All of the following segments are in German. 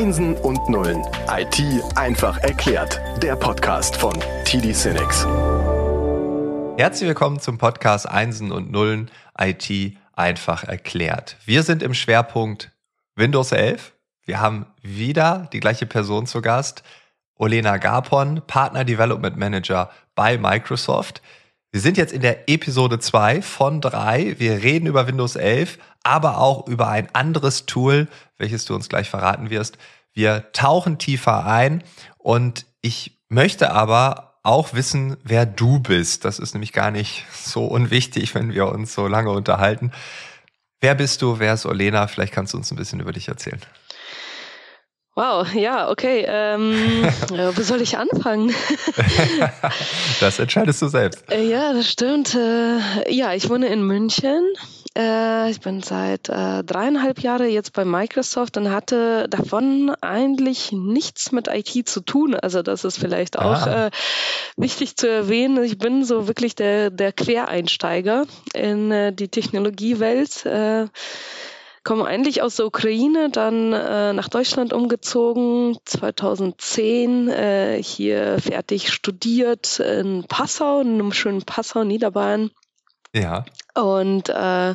Einsen und Nullen. IT einfach erklärt. Der Podcast von TD Cinex. Herzlich willkommen zum Podcast Einsen und Nullen IT einfach erklärt. Wir sind im Schwerpunkt Windows 11. Wir haben wieder die gleiche Person zu Gast. Olena Gapon, Partner Development Manager bei Microsoft. Wir sind jetzt in der Episode 2 von 3. Wir reden über Windows 11, aber auch über ein anderes Tool, welches du uns gleich verraten wirst. Wir tauchen tiefer ein und ich möchte aber auch wissen, wer du bist. Das ist nämlich gar nicht so unwichtig, wenn wir uns so lange unterhalten. Wer bist du? Wer ist Olena? Vielleicht kannst du uns ein bisschen über dich erzählen. Wow, ja, okay. Ähm, wo soll ich anfangen? das entscheidest du selbst. Äh, ja, das stimmt. Äh, ja, ich wohne in München. Äh, ich bin seit dreieinhalb Jahren jetzt bei Microsoft und hatte davon eigentlich nichts mit IT zu tun. Also das ist vielleicht auch ah. wichtig zu erwähnen. Ich bin so wirklich der, der Quereinsteiger in die Technologiewelt komme eigentlich aus der Ukraine, dann äh, nach Deutschland umgezogen, 2010 äh, hier fertig studiert in Passau, in einem schönen Passau, Niederbayern. Ja. Und äh,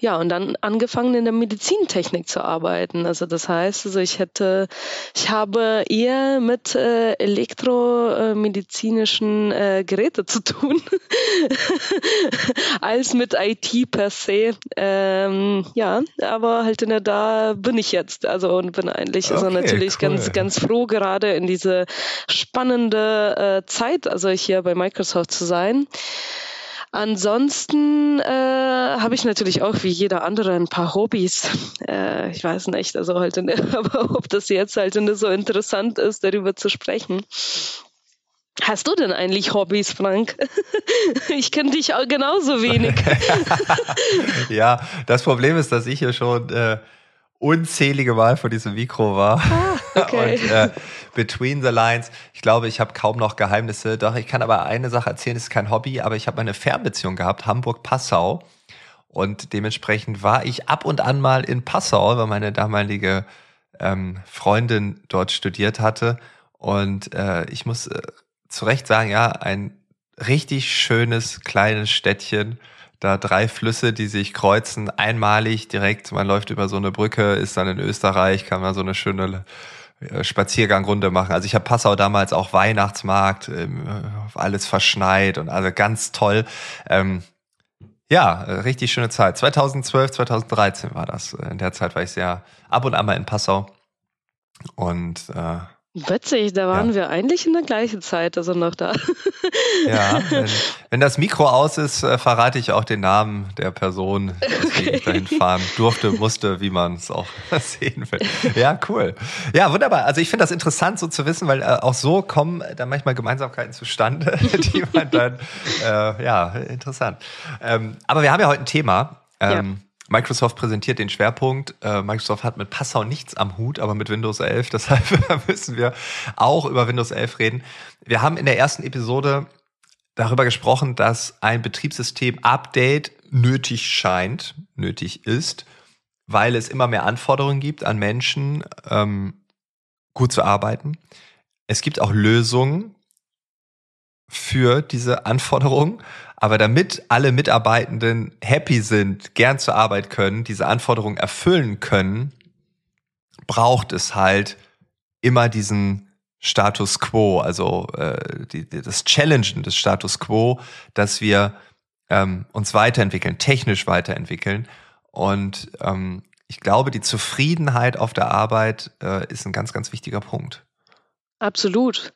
ja, und dann angefangen in der Medizintechnik zu arbeiten. Also das heißt, also ich hätte, ich habe eher mit äh, elektromedizinischen äh, Geräten zu tun als mit IT per se. Ähm, ja, aber halt in der, da bin ich jetzt. Also und bin eigentlich also okay, also natürlich cool. ganz, ganz froh, gerade in diese spannende äh, Zeit, also hier bei Microsoft zu sein. Ansonsten äh, habe ich natürlich auch wie jeder andere ein paar Hobbys. Äh, ich weiß nicht, also halt, in, aber ob das jetzt halt so interessant ist, darüber zu sprechen. Hast du denn eigentlich Hobbys, Frank? Ich kenne dich auch genauso wenig. ja, das Problem ist, dass ich hier schon äh, unzählige Mal vor diesem Mikro war. Ah, okay. Und äh, Between the Lines, ich glaube, ich habe kaum noch Geheimnisse. Doch, ich kann aber eine Sache erzählen, ist kein Hobby, aber ich habe eine Fernbeziehung gehabt, Hamburg-Passau. Und dementsprechend war ich ab und an mal in Passau, weil meine damalige ähm, Freundin dort studiert hatte. Und äh, ich muss äh, zu Recht sagen, ja, ein richtig schönes kleines Städtchen da drei Flüsse, die sich kreuzen, einmalig direkt. Man läuft über so eine Brücke, ist dann in Österreich, kann man so eine schöne Spaziergangrunde machen. Also ich habe Passau damals auch Weihnachtsmarkt, ähm, alles verschneit und also ganz toll. Ähm, ja, richtig schöne Zeit. 2012, 2013 war das. In der Zeit war ich sehr ab und an mal in Passau. Und äh, Witzig, da waren ja. wir eigentlich in der gleichen Zeit, also noch da. Ja, wenn, wenn das Mikro aus ist, äh, verrate ich auch den Namen der Person, die ich dahin fahren durfte, musste, wie man es auch sehen will. Ja, cool. Ja, wunderbar. Also ich finde das interessant so zu wissen, weil äh, auch so kommen dann manchmal Gemeinsamkeiten zustande, die man dann, äh, ja, interessant. Ähm, aber wir haben ja heute ein Thema. Ähm, ja Microsoft präsentiert den Schwerpunkt. Äh, Microsoft hat mit Passau nichts am Hut, aber mit Windows 11. Deshalb müssen wir auch über Windows 11 reden. Wir haben in der ersten Episode darüber gesprochen, dass ein Betriebssystem-Update nötig scheint, nötig ist, weil es immer mehr Anforderungen gibt an Menschen, ähm, gut zu arbeiten. Es gibt auch Lösungen für diese Anforderungen. Aber damit alle Mitarbeitenden happy sind, gern zur Arbeit können, diese Anforderungen erfüllen können, braucht es halt immer diesen Status quo, also äh, die, das Challengen des Status quo, dass wir ähm, uns weiterentwickeln, technisch weiterentwickeln. Und ähm, ich glaube, die Zufriedenheit auf der Arbeit äh, ist ein ganz, ganz wichtiger Punkt. Absolut.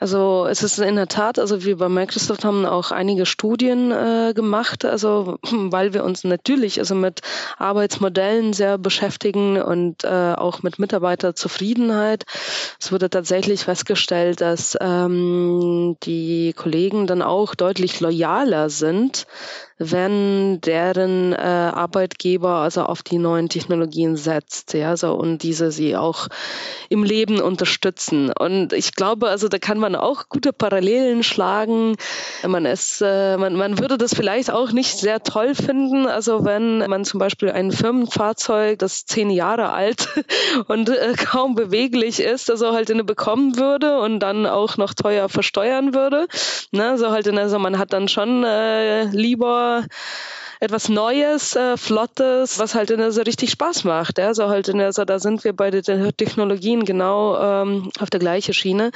Also es ist in der Tat, also wir bei Microsoft haben auch einige Studien äh, gemacht, also weil wir uns natürlich also mit Arbeitsmodellen sehr beschäftigen und äh, auch mit Mitarbeiterzufriedenheit. Es wurde tatsächlich festgestellt, dass ähm, die Kollegen dann auch deutlich loyaler sind wenn deren äh, Arbeitgeber also auf die neuen Technologien setzt, ja, so und diese sie auch im Leben unterstützen. Und ich glaube, also da kann man auch gute Parallelen schlagen. Man ist, äh, man, man würde das vielleicht auch nicht sehr toll finden, also wenn man zum Beispiel ein Firmenfahrzeug, das zehn Jahre alt und äh, kaum beweglich ist, also halt eine bekommen würde und dann auch noch teuer versteuern würde. Ne, so halt also man hat dann schon äh, lieber etwas Neues, äh, Flottes, was halt in der so richtig Spaß macht. Ja? So halt in der, so, da sind wir bei den Technologien genau ähm, auf der gleichen Schiene.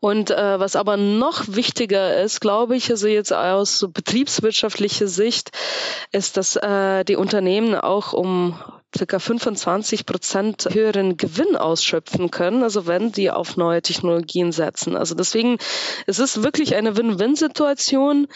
Und äh, was aber noch wichtiger ist, glaube ich, also jetzt aus so betriebswirtschaftlicher Sicht, ist, dass äh, die Unternehmen auch um circa 25 Prozent höheren Gewinn ausschöpfen können, also wenn die auf neue Technologien setzen. Also deswegen, es ist wirklich eine Win-Win-Situation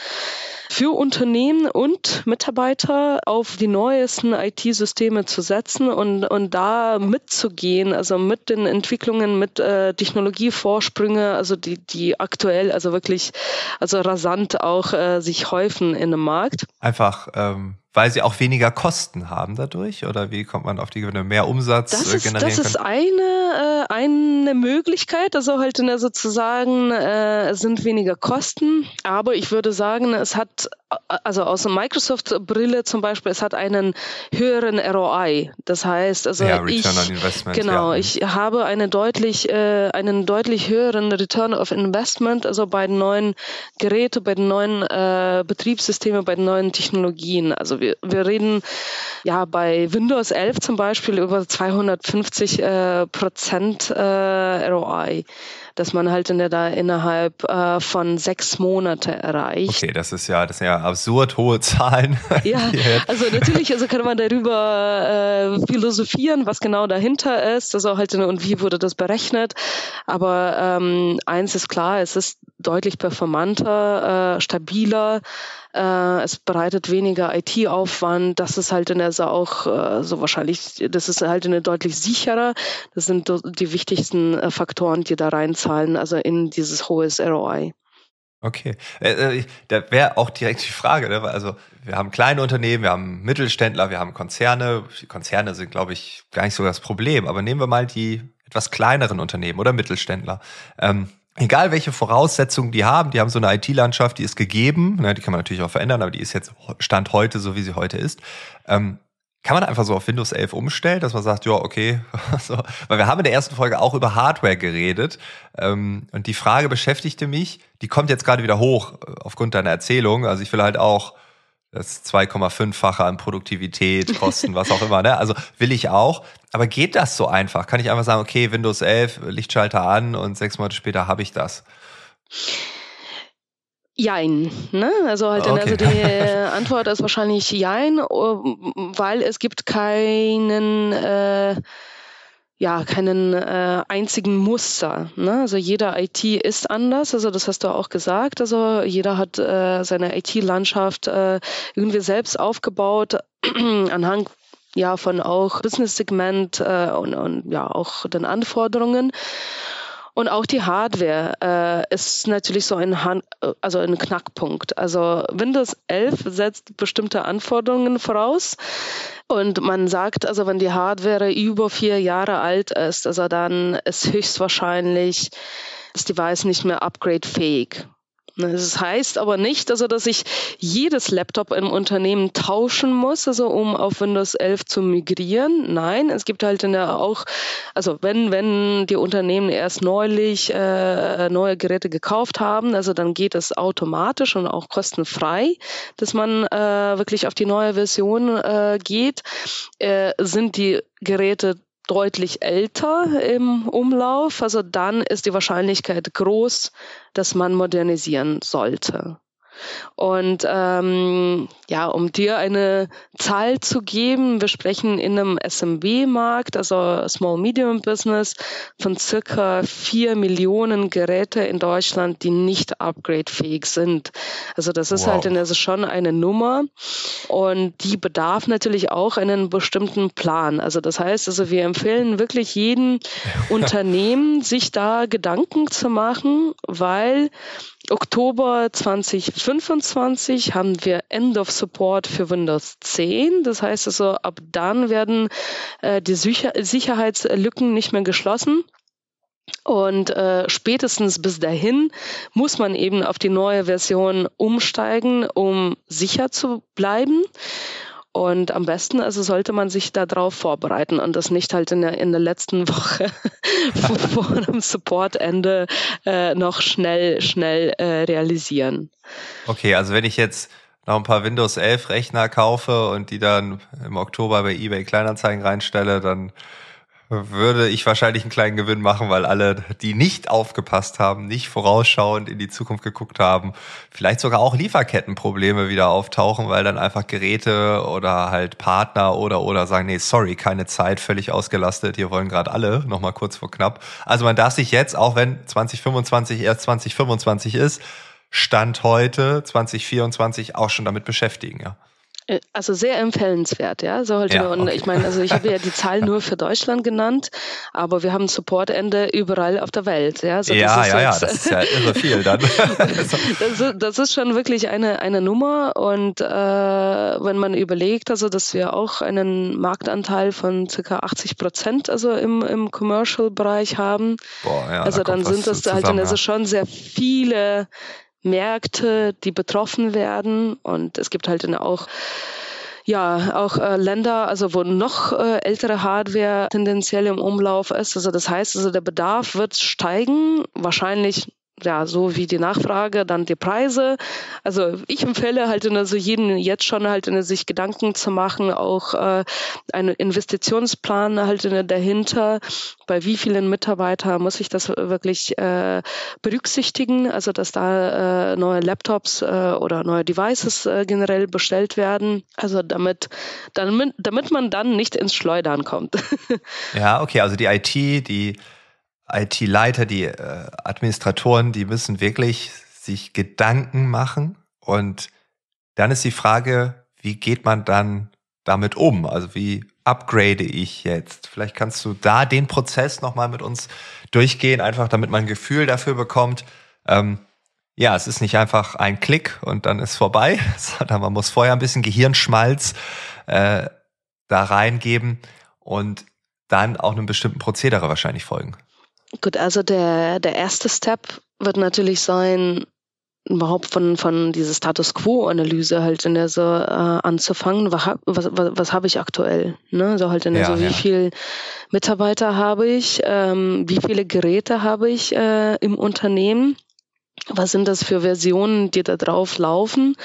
für Unternehmen und Mitarbeiter auf die neuesten IT-Systeme zu setzen und, und da mitzugehen, also mit den Entwicklungen, mit äh, Technologievorsprünge, also die, die aktuell, also wirklich, also rasant auch äh, sich häufen in dem Markt. Einfach ähm, weil sie auch weniger Kosten haben dadurch? Oder wie kommt man auf die Gewinne? Mehr Umsatz das äh, ist, generieren Das ist eine, äh, eine Möglichkeit, also halt der sozusagen, äh, sind weniger Kosten, aber ich würde sagen, es hat also aus der Microsoft-Brille zum Beispiel, es hat einen höheren ROI. Das heißt, also ja, ich, genau, ja. ich habe eine deutlich, äh, einen deutlich höheren Return of Investment, also bei den neuen Geräten, bei den neuen äh, Betriebssystemen, bei den neuen Technologien. Also wir, wir reden ja bei Windows 11 zum Beispiel über 250 äh, Prozent äh, ROI dass man halt in der, da innerhalb äh, von sechs Monate erreicht. Okay, das ist ja, das sind ja absurd hohe Zahlen. Ja, also natürlich, also kann man darüber äh, philosophieren, was genau dahinter ist, also halt und wie wurde das berechnet. Aber ähm, eins ist klar, es ist deutlich performanter, äh, stabiler. Äh, es bereitet weniger IT-Aufwand. Das ist halt in der auch äh, so wahrscheinlich, das ist halt eine deutlich sicherer. Das sind die wichtigsten äh, Faktoren, die da reinzahlen, also in dieses hohes ROI. Okay, äh, äh, da wäre auch direkt die Frage, ne? also wir haben kleine Unternehmen, wir haben Mittelständler, wir haben Konzerne. Die Konzerne sind, glaube ich, gar nicht so das Problem, aber nehmen wir mal die etwas kleineren Unternehmen oder Mittelständler. Ähm, egal welche Voraussetzungen die haben, die haben so eine IT-Landschaft, die ist gegeben, ne, die kann man natürlich auch verändern, aber die ist jetzt Stand heute so, wie sie heute ist. Ähm, kann man einfach so auf Windows 11 umstellen, dass man sagt, ja, okay, so. weil wir haben in der ersten Folge auch über Hardware geredet ähm, und die Frage beschäftigte mich, die kommt jetzt gerade wieder hoch äh, aufgrund deiner Erzählung, also ich will halt auch das 2,5-fache an Produktivität, Kosten, was auch immer. Ne? Also will ich auch. Aber geht das so einfach? Kann ich einfach sagen, okay, Windows 11, Lichtschalter an und sechs Monate später habe ich das? Jein. Ne? Also, halt okay. also die Antwort ist wahrscheinlich Jein, weil es gibt keinen äh, ja keinen äh, einzigen Muster. Ne? Also jeder IT ist anders, also das hast du auch gesagt. Also jeder hat äh, seine IT-Landschaft äh, irgendwie selbst aufgebaut anhand ja von auch Business-Segment äh, und, und ja auch den Anforderungen. Und auch die Hardware äh, ist natürlich so ein, Han also ein Knackpunkt. Also Windows 11 setzt bestimmte Anforderungen voraus. Und man sagt, also wenn die Hardware über vier Jahre alt ist, also dann ist höchstwahrscheinlich das Device nicht mehr upgrade-fähig. Ne, das heißt aber nicht, also dass ich jedes Laptop im Unternehmen tauschen muss, also um auf Windows 11 zu migrieren. Nein, es gibt halt in der auch, also wenn wenn die Unternehmen erst neulich äh, neue Geräte gekauft haben, also dann geht es automatisch und auch kostenfrei, dass man äh, wirklich auf die neue Version äh, geht. Äh, sind die Geräte deutlich älter im Umlauf, also dann ist die Wahrscheinlichkeit groß, dass man modernisieren sollte. Und ähm, ja, um dir eine Zahl zu geben, wir sprechen in einem SMB-Markt, also Small Medium Business, von circa vier Millionen Geräte in Deutschland, die nicht upgradefähig sind. Also das ist halt wow. halt also schon eine Nummer und die bedarf natürlich auch einen bestimmten Plan. Also das heißt, also wir empfehlen wirklich jedem Unternehmen, sich da Gedanken zu machen, weil Oktober 2025 haben wir End of Support für Windows 10. Das heißt also, ab dann werden äh, die Sicher Sicherheitslücken nicht mehr geschlossen. Und äh, spätestens bis dahin muss man eben auf die neue Version umsteigen, um sicher zu bleiben. Und am besten also sollte man sich darauf vorbereiten und das nicht halt in der, in der letzten Woche vor dem Supportende äh, noch schnell, schnell äh, realisieren. Okay, also wenn ich jetzt noch ein paar Windows 11 Rechner kaufe und die dann im Oktober bei eBay Kleinanzeigen reinstelle, dann würde ich wahrscheinlich einen kleinen Gewinn machen, weil alle, die nicht aufgepasst haben, nicht vorausschauend in die Zukunft geguckt haben, vielleicht sogar auch Lieferkettenprobleme wieder auftauchen, weil dann einfach Geräte oder halt Partner oder oder sagen, nee, sorry, keine Zeit, völlig ausgelastet, hier wollen gerade alle, nochmal kurz vor knapp. Also man darf sich jetzt, auch wenn 2025 erst 2025 ist, Stand heute 2024 auch schon damit beschäftigen, ja. Äh, also sehr empfehlenswert, ja. So halt ja, und okay. ich meine, also ich habe ja die Zahl nur für Deutschland genannt, aber wir haben Supportende überall auf der Welt, ja. So, ja, ja, ja, das ist ja irre viel dann. das, ist, das, ist schon wirklich eine, eine Nummer und äh, wenn man überlegt, also dass wir auch einen Marktanteil von circa 80 Prozent also im, im Commercial-Bereich haben, Boah, ja, also da dann sind das halt also schon sehr viele Märkte, die betroffen werden. Und es gibt halt dann auch ja, auch äh, Länder, also wo noch äh, ältere Hardware tendenziell im Umlauf ist. Also das heißt, also der Bedarf wird steigen, wahrscheinlich ja, so wie die Nachfrage, dann die Preise. Also ich empfehle halt also jeden jetzt schon halt sich Gedanken zu machen, auch äh, einen Investitionsplan halt dahinter, bei wie vielen Mitarbeitern muss ich das wirklich äh, berücksichtigen, also dass da äh, neue Laptops äh, oder neue Devices äh, generell bestellt werden, also damit, damit, damit man dann nicht ins Schleudern kommt. ja, okay, also die IT, die IT-Leiter, die äh, Administratoren, die müssen wirklich sich Gedanken machen. Und dann ist die Frage, wie geht man dann damit um? Also wie upgrade ich jetzt? Vielleicht kannst du da den Prozess nochmal mit uns durchgehen, einfach damit man ein Gefühl dafür bekommt. Ähm, ja, es ist nicht einfach ein Klick und dann ist vorbei, sondern man muss vorher ein bisschen Gehirnschmalz äh, da reingeben und dann auch einem bestimmten Prozedere wahrscheinlich folgen. Gut, also der, der erste Step wird natürlich sein, überhaupt von, von dieser Status Quo-Analyse halt in der so äh, anzufangen. Was, was, was, was habe ich aktuell? Ne? So halt in der ja, so, wie ja. viel Mitarbeiter habe ich, ähm, wie viele Geräte habe ich äh, im Unternehmen? Was sind das für Versionen, die da drauf laufen?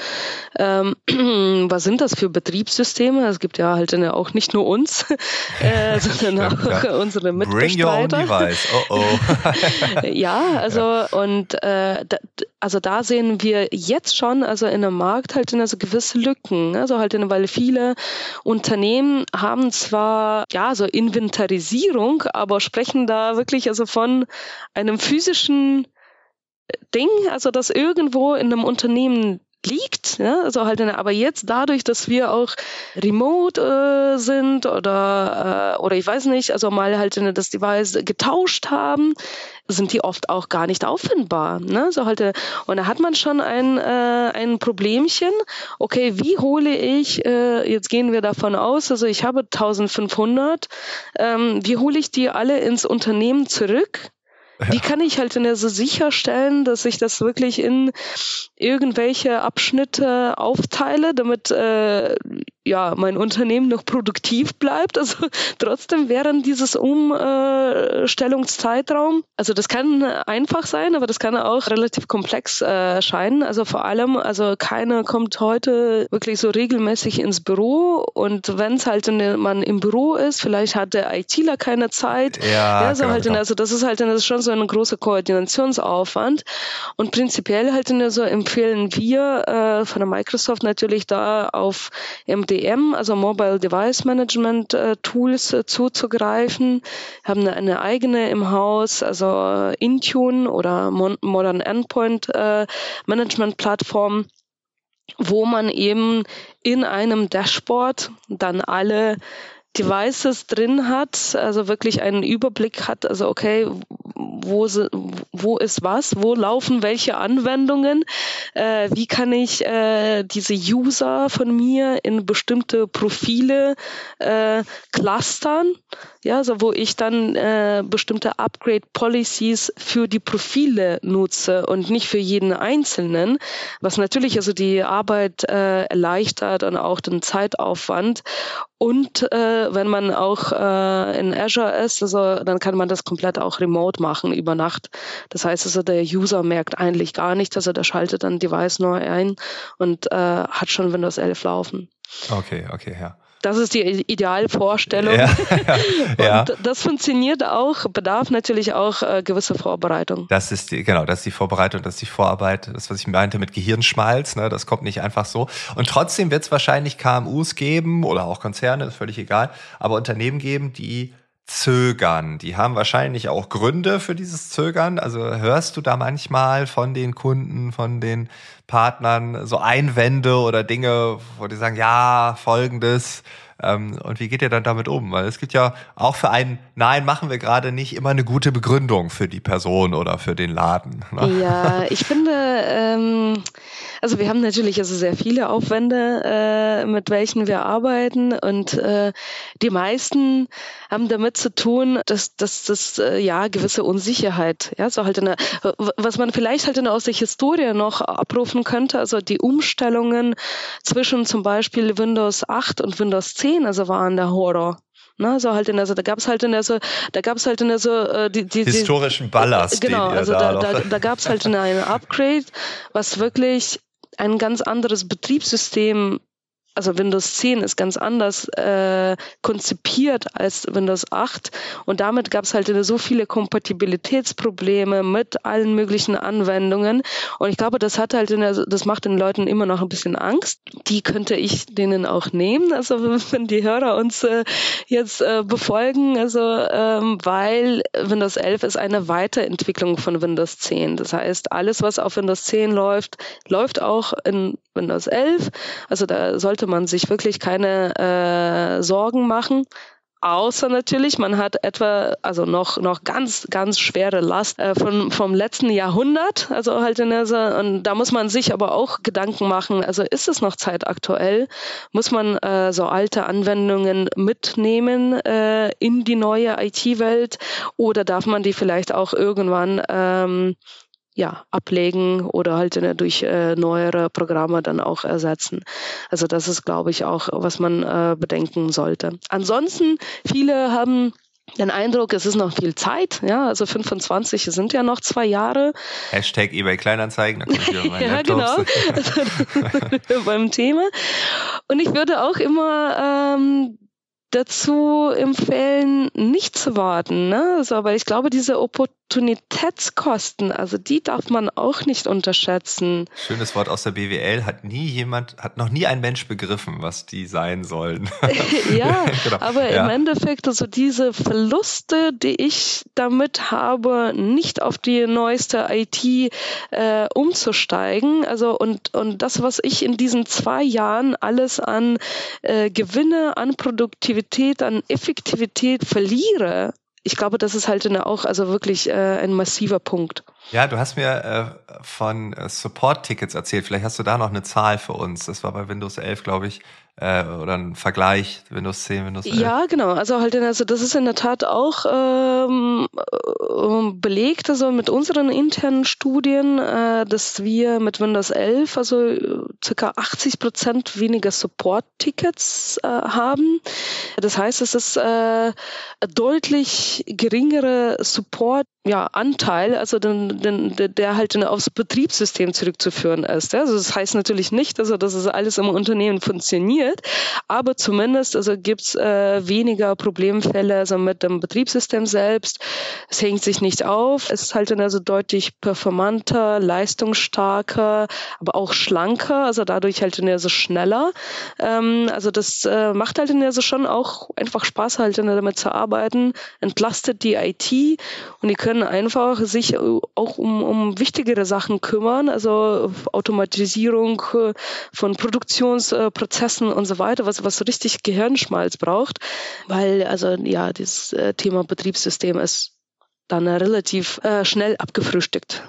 Ähm, was sind das für Betriebssysteme? Es gibt ja halt auch nicht nur uns, äh, sondern Stimmt, auch ja. unsere Mitbestreiter. Bring your own device. Oh oh. ja, also ja. und äh, da, also da sehen wir jetzt schon, also in dem Markt halt also gewisse Lücken. Also halt, weil viele Unternehmen haben zwar ja so Inventarisierung, aber sprechen da wirklich also von einem physischen Ding, also das irgendwo in einem Unternehmen liegt. Ja? Also halt, aber jetzt dadurch, dass wir auch remote äh, sind oder, äh, oder ich weiß nicht, also mal halt das Device getauscht haben, sind die oft auch gar nicht auffindbar. Ne? So halt, und da hat man schon ein, äh, ein Problemchen. Okay, wie hole ich, äh, jetzt gehen wir davon aus, also ich habe 1500, ähm, wie hole ich die alle ins Unternehmen zurück? Wie kann ich halt so sicherstellen, dass ich das wirklich in irgendwelche Abschnitte aufteile, damit äh, ja mein Unternehmen noch produktiv bleibt? Also trotzdem während dieses Umstellungszeitraum. Also das kann einfach sein, aber das kann auch relativ komplex äh, erscheinen. Also vor allem, also keiner kommt heute wirklich so regelmäßig ins Büro und wenn es halt in, man im Büro ist, vielleicht hat der ITler keine Zeit. Ja, ja so genau, halt genau. also das ist halt das ist schon so ein großer Koordinationsaufwand. Und prinzipiell halt so empfehlen wir äh, von der Microsoft natürlich da auf MDM, also Mobile Device Management äh, Tools äh, zuzugreifen. Haben eine, eine, eigene im Haus, also äh, Intune oder Mon Modern Endpoint äh, Management Plattform wo man eben in einem Dashboard dann alle Devices drin hat, also wirklich einen Überblick hat, also okay, wo, wo ist was, wo laufen welche Anwendungen, äh, wie kann ich äh, diese User von mir in bestimmte Profile äh, clustern, ja, so wo ich dann äh, bestimmte Upgrade Policies für die Profile nutze und nicht für jeden einzelnen, was natürlich also die Arbeit äh, erleichtert und auch den Zeitaufwand und äh, wenn man auch äh, in Azure ist, also dann kann man das komplett auch remote machen über Nacht. Das heißt also, der User merkt eigentlich gar nichts, also der schaltet dann Device neu ein und äh, hat schon Windows 11 laufen. Okay, okay, ja. Das ist die Idealvorstellung. Ja, ja, und das funktioniert auch, bedarf natürlich auch äh, gewisse Vorbereitung. Das ist die, genau, das ist die Vorbereitung, das ist die Vorarbeit, das, was ich meinte mit Gehirnschmalz, ne, das kommt nicht einfach so. Und trotzdem wird es wahrscheinlich KMUs geben oder auch Konzerne, ist völlig egal, aber Unternehmen geben, die zögern. Die haben wahrscheinlich auch Gründe für dieses Zögern. Also hörst du da manchmal von den Kunden, von den Partnern so Einwände oder Dinge, wo die sagen, ja, folgendes. Ähm, und wie geht ihr dann damit um? Weil es gibt ja auch für einen Nein, machen wir gerade nicht immer eine gute Begründung für die Person oder für den Laden. Ne? Ja, ich finde, ähm, also wir haben natürlich also sehr viele Aufwände, äh, mit welchen wir arbeiten und äh, die meisten haben damit zu tun, dass dass das äh, ja gewisse Unsicherheit, ja, so halt eine, was man vielleicht halt aus der Historie noch abrufen könnte, also die Umstellungen zwischen zum Beispiel Windows 8 und Windows 10, also waren der Horror. Ne, so halt in der, so, da gab es halt in der, so, da gab es halt in der, so, äh, die, die, historischen Ballast. Genau, also da, da, da, da gab es halt eine, eine Upgrade, was wirklich ein ganz anderes Betriebssystem also Windows 10 ist ganz anders äh, konzipiert als Windows 8 und damit gab es halt so viele Kompatibilitätsprobleme mit allen möglichen Anwendungen und ich glaube, das hat halt der, das macht den Leuten immer noch ein bisschen Angst. Die könnte ich denen auch nehmen, also wenn die Hörer uns äh, jetzt äh, befolgen, also ähm, weil Windows 11 ist eine Weiterentwicklung von Windows 10. Das heißt, alles was auf Windows 10 läuft, läuft auch in Windows 11. Also da sollte sollte man sich wirklich keine äh, Sorgen machen. Außer natürlich, man hat etwa, also noch, noch ganz, ganz schwere Last äh, von, vom letzten Jahrhundert. Also halt in der, und da muss man sich aber auch Gedanken machen. Also ist es noch zeitaktuell? Muss man äh, so alte Anwendungen mitnehmen äh, in die neue IT-Welt? Oder darf man die vielleicht auch irgendwann ähm, ja, ablegen oder halt äh, durch äh, neuere Programme dann auch ersetzen. Also das ist, glaube ich, auch, was man äh, bedenken sollte. Ansonsten, viele haben den Eindruck, es ist noch viel Zeit, ja, also 25 sind ja noch zwei Jahre. Hashtag eBay Kleinanzeigen, da kommt wieder Ja, genau, beim Thema. Und ich würde auch immer ähm, dazu empfehlen, nicht zu warten. Ne? Also, aber ich glaube, diese Opportunitätskosten, also die darf man auch nicht unterschätzen. Schönes Wort aus der BWL, hat nie jemand, hat noch nie ein Mensch begriffen, was die sein sollen. ja, genau. aber ja. im Endeffekt, also diese Verluste, die ich damit habe, nicht auf die neueste IT äh, umzusteigen, also und, und das, was ich in diesen zwei Jahren alles an äh, Gewinne, an Produktivität, an Effektivität verliere, ich glaube, das ist halt eine, auch also wirklich äh, ein massiver Punkt. Ja, du hast mir äh, von äh, Support-Tickets erzählt. Vielleicht hast du da noch eine Zahl für uns. Das war bei Windows 11, glaube ich, äh, oder ein Vergleich Windows 10, Windows 11? Ja, genau. Also halt, also das ist in der Tat auch ähm, äh, belegt, also mit unseren internen Studien, äh, dass wir mit Windows 11 also circa 80 Prozent weniger Support-Tickets äh, haben. Das heißt, es ist äh, deutlich geringere Support ja, Anteil, also den, den, der halt aufs Betriebssystem zurückzuführen ist. Also das heißt natürlich nicht, also dass es alles im Unternehmen funktioniert, aber zumindest also gibt's äh, weniger Problemfälle also mit dem Betriebssystem selbst. Es hängt sich nicht auf. Es ist halt dann also deutlich performanter, leistungsstarker, aber auch schlanker, also dadurch halt dann also schneller. Ähm, also das äh, macht halt dann also schon auch einfach Spaß halt dann damit zu arbeiten, entlastet die IT und die können können einfach sich äh, auch um, um wichtigere Sachen kümmern, also Automatisierung äh, von Produktionsprozessen und so weiter, was, was richtig Gehirnschmalz braucht, weil also ja, das äh, Thema Betriebssystem ist dann relativ schnell abgefrühstückt.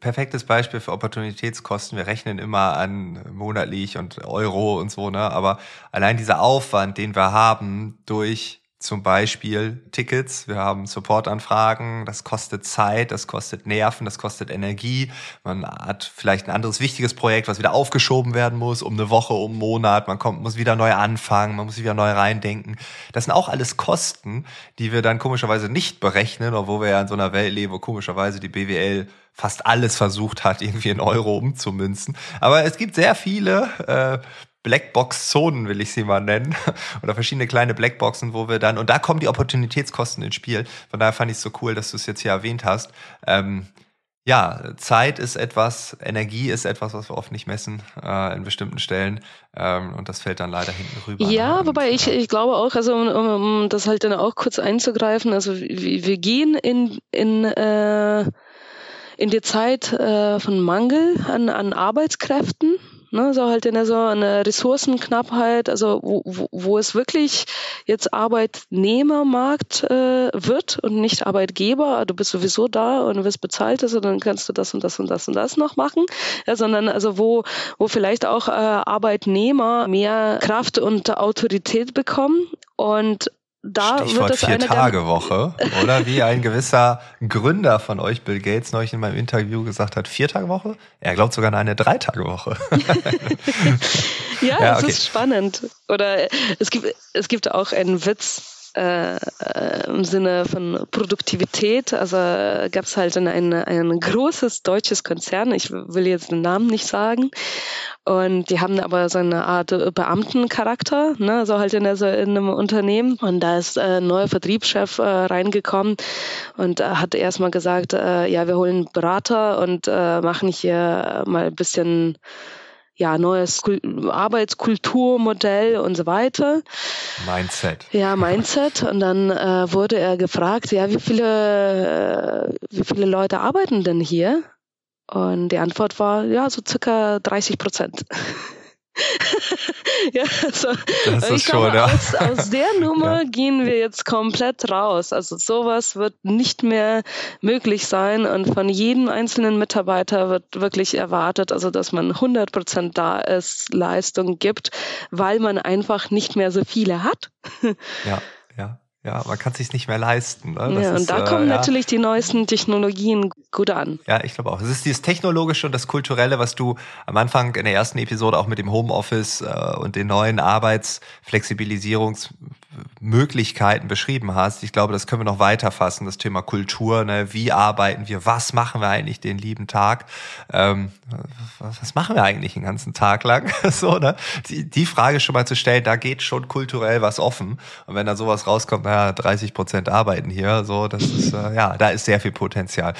Perfektes Beispiel für Opportunitätskosten. Wir rechnen immer an monatlich und Euro und so, ne? Aber allein dieser Aufwand, den wir haben durch zum Beispiel Tickets, wir haben Supportanfragen, das kostet Zeit, das kostet Nerven, das kostet Energie. Man hat vielleicht ein anderes wichtiges Projekt, was wieder aufgeschoben werden muss, um eine Woche, um einen Monat. Man kommt, muss wieder neu anfangen, man muss wieder neu reindenken. Das sind auch alles Kosten, die wir dann komischerweise nicht berechnen, obwohl wir ja in so einer Welt leben, wo komischerweise die BWL fast alles versucht hat, irgendwie in Euro umzumünzen. Aber es gibt sehr viele äh, Blackbox-Zonen, will ich sie mal nennen, oder verschiedene kleine Blackboxen, wo wir dann, und da kommen die Opportunitätskosten ins Spiel. Von daher fand ich es so cool, dass du es jetzt hier erwähnt hast. Ähm, ja, Zeit ist etwas, Energie ist etwas, was wir oft nicht messen äh, in bestimmten Stellen. Ähm, und das fällt dann leider hinten rüber. Ja, und, wobei ich, ich glaube auch, also um, um, das halt dann auch kurz einzugreifen, also wir, wir gehen in, in äh, in die Zeit äh, von Mangel an, an Arbeitskräften Ne, so halt in so eine Ressourcenknappheit, also wo, wo, wo es wirklich jetzt Arbeitnehmermarkt äh, wird und nicht Arbeitgeber, du bist sowieso da und du wirst bezahlt, also dann kannst du das und das und das und das noch machen, ja, sondern also wo, wo vielleicht auch äh, Arbeitnehmer mehr Kraft und Autorität bekommen und da Stichwort wird es vier Tage Woche oder wie ein gewisser Gründer von euch, Bill Gates, neulich in meinem Interview gesagt hat, vier Tage Woche. Er glaubt sogar an eine drei Tage Woche. ja, ja okay. es ist spannend. Oder es gibt es gibt auch einen Witz äh, äh, im Sinne von Produktivität. Also gab es halt ein, ein, großes deutsches Konzern, ich will jetzt den Namen nicht sagen, und die haben aber so eine Art Beamtencharakter, ne, so halt in, der, in einem Unternehmen. Und da ist äh, ein neuer Vertriebschef äh, reingekommen und äh, hat erstmal gesagt, äh, ja, wir holen Berater und äh, machen hier mal ein bisschen ja, neues Arbeitskulturmodell und so weiter. Mindset. Ja, Mindset. Und dann äh, wurde er gefragt, ja, wie viele, äh, wie viele Leute arbeiten denn hier? Und die Antwort war, ja, so circa 30 Prozent. ja, also, das ist schon, ja. aus, aus der Nummer ja. gehen wir jetzt komplett raus. Also sowas wird nicht mehr möglich sein und von jedem einzelnen Mitarbeiter wird wirklich erwartet, also dass man 100 Prozent da ist, Leistung gibt, weil man einfach nicht mehr so viele hat. ja, ja. Ja, man kann es sich nicht mehr leisten. Ne? ja, und ist, da kommen äh, natürlich ja. die neuesten Technologien gut an. Ja, ich glaube auch. Es ist dieses Technologische und das Kulturelle, was du am Anfang in der ersten Episode auch mit dem Homeoffice äh, und den neuen Arbeitsflexibilisierungsmöglichkeiten beschrieben hast. Ich glaube, das können wir noch weiter fassen, das Thema Kultur. Ne? Wie arbeiten wir? Was machen wir eigentlich den lieben Tag? Ähm, was machen wir eigentlich den ganzen Tag lang? so, ne? die, die Frage schon mal zu stellen, da geht schon kulturell was offen. Und wenn da sowas rauskommt, naja, 30 Prozent arbeiten hier, so, das ist, äh, ja, da ist sehr viel Potenzial.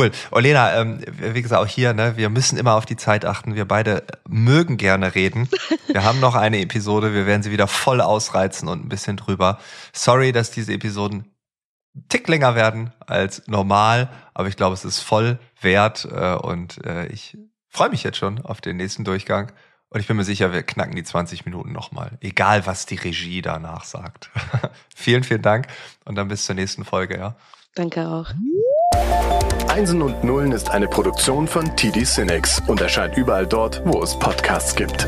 Cool. Olena, ähm, wie gesagt, auch hier, ne, wir müssen immer auf die Zeit achten. Wir beide mögen gerne reden. Wir haben noch eine Episode, wir werden sie wieder voll ausreizen und ein bisschen drüber. Sorry, dass diese Episoden Tick länger werden als normal, aber ich glaube, es ist voll wert äh, und äh, ich freue mich jetzt schon auf den nächsten Durchgang. Und ich bin mir sicher, wir knacken die 20 Minuten nochmal. Egal, was die Regie danach sagt. vielen, vielen Dank. Und dann bis zur nächsten Folge, ja. Danke auch. Einsen und Nullen ist eine Produktion von TD Cinex und erscheint überall dort, wo es Podcasts gibt.